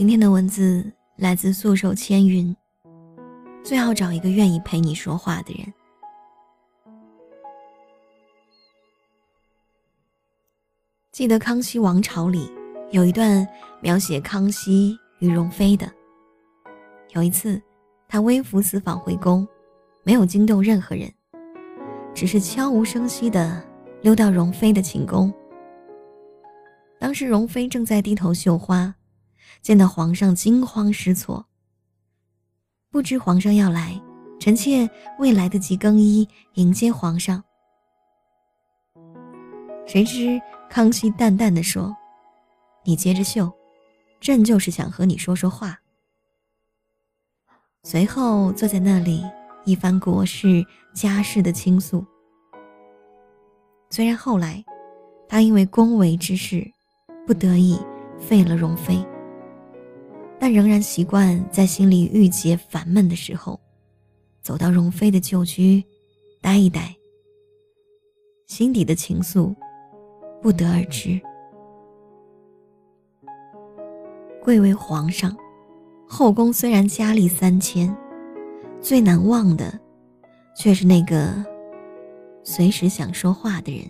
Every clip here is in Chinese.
今天的文字来自素手千云。最好找一个愿意陪你说话的人。记得《康熙王朝》里有一段描写康熙与容妃的。有一次，他微服私访回宫，没有惊动任何人，只是悄无声息地溜到容妃的寝宫。当时容妃正在低头绣花，见到皇上，惊慌失措。不知皇上要来，臣妾未来得及更衣迎接皇上。谁知康熙淡淡的说：“你接着绣，朕就是想和你说说话。”随后坐在那里一番国事家事的倾诉。虽然后来，他因为宫闱之事。不得已废了容妃，但仍然习惯在心里郁结烦闷的时候，走到容妃的旧居，待一待。心底的情愫，不得而知。贵为皇上，后宫虽然佳丽三千，最难忘的，却是那个随时想说话的人。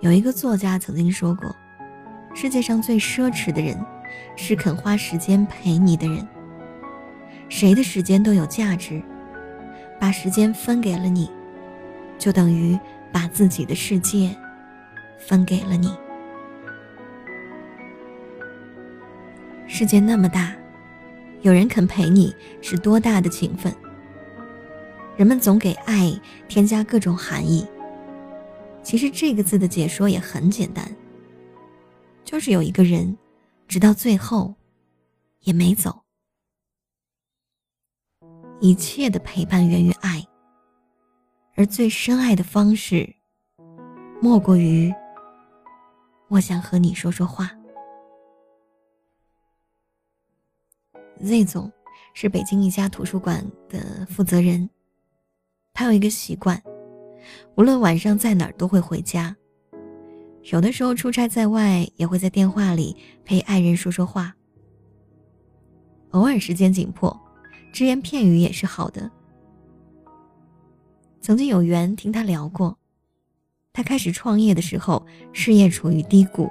有一个作家曾经说过：“世界上最奢侈的人，是肯花时间陪你的人。谁的时间都有价值，把时间分给了你，就等于把自己的世界分给了你。世界那么大，有人肯陪你是多大的情分？人们总给爱添加各种含义。”其实这个字的解说也很简单，就是有一个人，直到最后，也没走。一切的陪伴源于爱，而最深爱的方式，莫过于我想和你说说话。Z 总是北京一家图书馆的负责人，他有一个习惯。无论晚上在哪儿，都会回家。有的时候出差在外，也会在电话里陪爱人说说话。偶尔时间紧迫，只言片语也是好的。曾经有缘听他聊过，他开始创业的时候，事业处于低谷，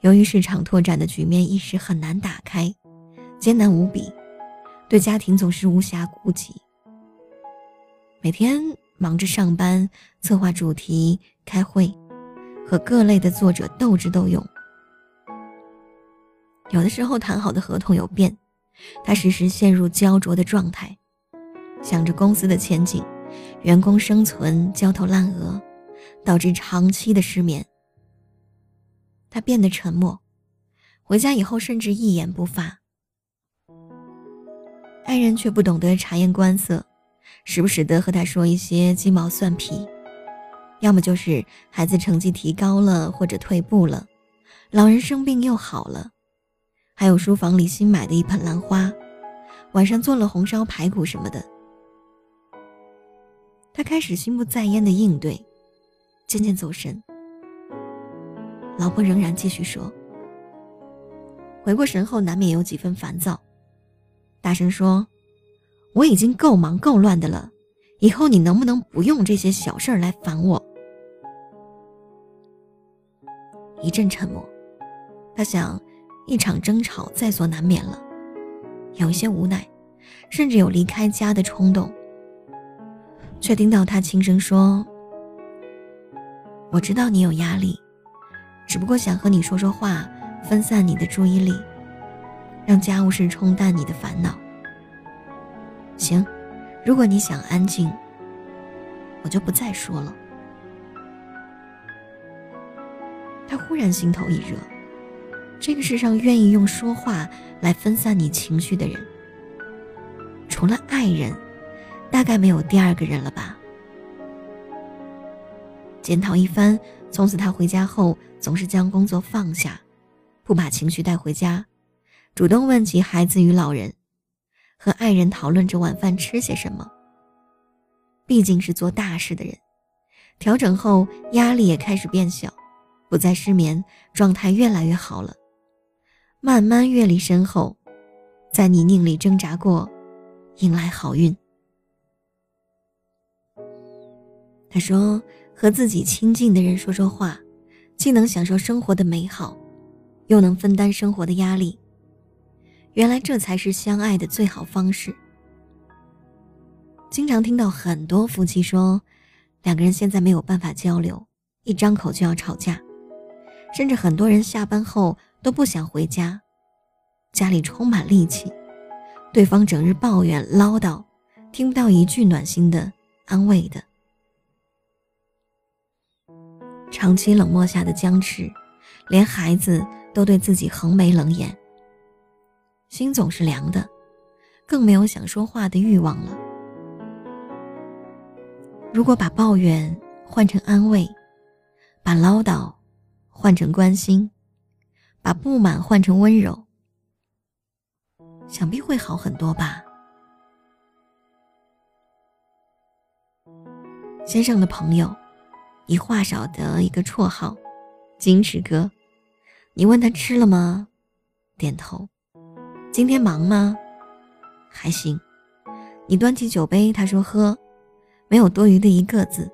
由于市场拓展的局面一时很难打开，艰难无比，对家庭总是无暇顾及，每天。忙着上班、策划主题、开会，和各类的作者斗智斗勇。有的时候谈好的合同有变，他时时陷入焦灼的状态，想着公司的前景、员工生存，焦头烂额，导致长期的失眠。他变得沉默，回家以后甚至一言不发。爱人却不懂得察言观色。时不时的和他说一些鸡毛蒜皮，要么就是孩子成绩提高了或者退步了，老人生病又好了，还有书房里新买的一盆兰花，晚上做了红烧排骨什么的。他开始心不在焉的应对，渐渐走神。老婆仍然继续说，回过神后难免有几分烦躁，大声说。我已经够忙够乱的了，以后你能不能不用这些小事儿来烦我？一阵沉默，他想，一场争吵在所难免了，有一些无奈，甚至有离开家的冲动。却听到他轻声说：“我知道你有压力，只不过想和你说说话，分散你的注意力，让家务事冲淡你的烦恼。”行，如果你想安静，我就不再说了。他忽然心头一热，这个世上愿意用说话来分散你情绪的人，除了爱人，大概没有第二个人了吧。检讨一番，从此他回家后总是将工作放下，不把情绪带回家，主动问起孩子与老人。和爱人讨论着晚饭吃些什么。毕竟是做大事的人，调整后压力也开始变小，不再失眠，状态越来越好了。慢慢阅历深厚，在泥泞里挣扎过，迎来好运。他说：“和自己亲近的人说说话，既能享受生活的美好，又能分担生活的压力。原来这才是相爱的最好方式。”经常听到很多夫妻说，两个人现在没有办法交流，一张口就要吵架，甚至很多人下班后。都不想回家，家里充满戾气，对方整日抱怨唠叨，听不到一句暖心的安慰的。长期冷漠下的僵持，连孩子都对自己横眉冷眼，心总是凉的，更没有想说话的欲望了。如果把抱怨换成安慰，把唠叨换成关心。把不满换成温柔，想必会好很多吧。先生的朋友，以话少的一个绰号“矜持哥”。你问他吃了吗？点头。今天忙吗？还行。你端起酒杯，他说喝，没有多余的一个字。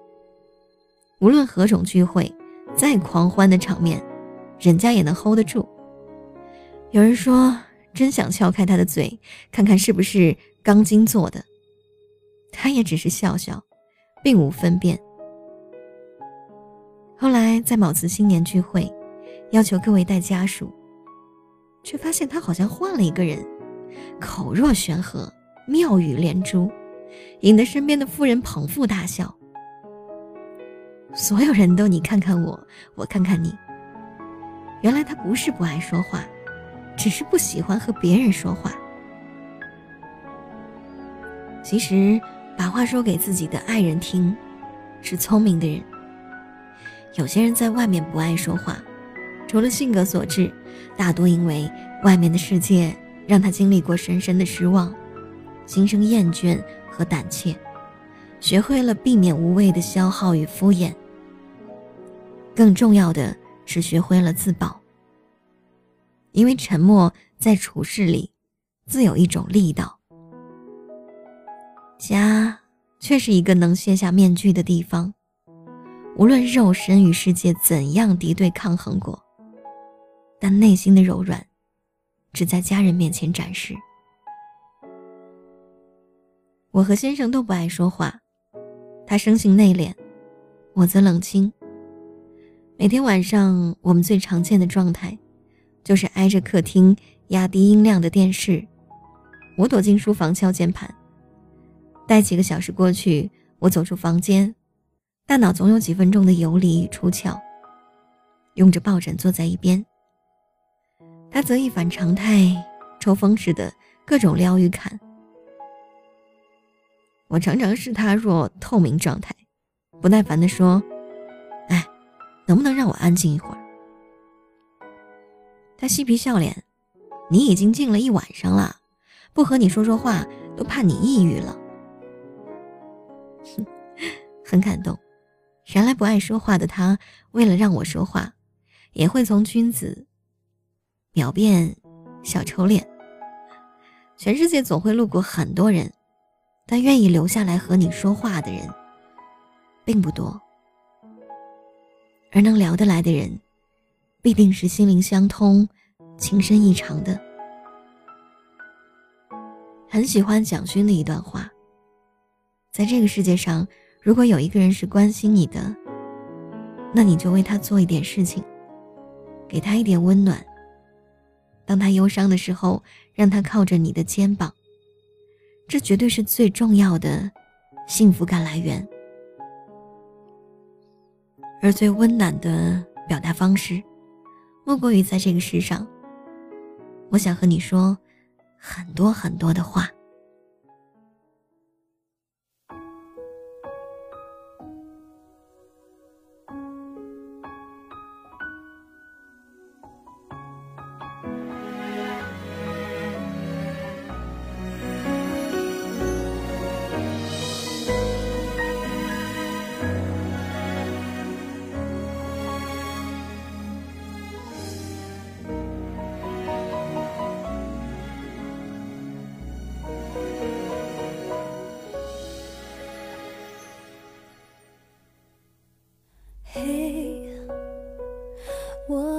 无论何种聚会，再狂欢的场面。人家也能 hold 得住。有人说，真想撬开他的嘴，看看是不是钢筋做的。他也只是笑笑，并无分辨。后来在某次新年聚会，要求各位带家属，却发现他好像换了一个人，口若悬河，妙语连珠，引得身边的夫人捧腹大笑。所有人都你看看我，我看看你。原来他不是不爱说话，只是不喜欢和别人说话。其实，把话说给自己的爱人听，是聪明的人。有些人在外面不爱说话，除了性格所致，大多因为外面的世界让他经历过深深的失望，心生厌倦和胆怯，学会了避免无谓的消耗与敷衍。更重要的。是学会了自保，因为沉默在处事里自有一种力道。家却是一个能卸下面具的地方，无论肉身与世界怎样敌对抗衡过，但内心的柔软，只在家人面前展示。我和先生都不爱说话，他生性内敛，我则冷清。每天晚上，我们最常见的状态，就是挨着客厅压低音量的电视。我躲进书房敲键盘。待几个小时过去，我走出房间，大脑总有几分钟的游离与出窍。用着抱枕坐在一边，他则一反常态，抽风似的各种撩与砍。我常常视他若透明状态，不耐烦地说。哎能不能让我安静一会儿？他嬉皮笑脸，你已经静了一晚上了，不和你说说话都怕你抑郁了。很感动。原来不爱说话的他，为了让我说话，也会从君子秒变小丑脸。全世界总会路过很多人，但愿意留下来和你说话的人，并不多。而能聊得来的人，必定是心灵相通、情深意长的。很喜欢蒋勋的一段话：在这个世界上，如果有一个人是关心你的，那你就为他做一点事情，给他一点温暖。当他忧伤的时候，让他靠着你的肩膀，这绝对是最重要的幸福感来源。而最温暖的表达方式，莫过于在这个世上，我想和你说很多很多的话。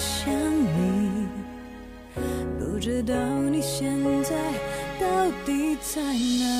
想你，不知道你现在到底在哪。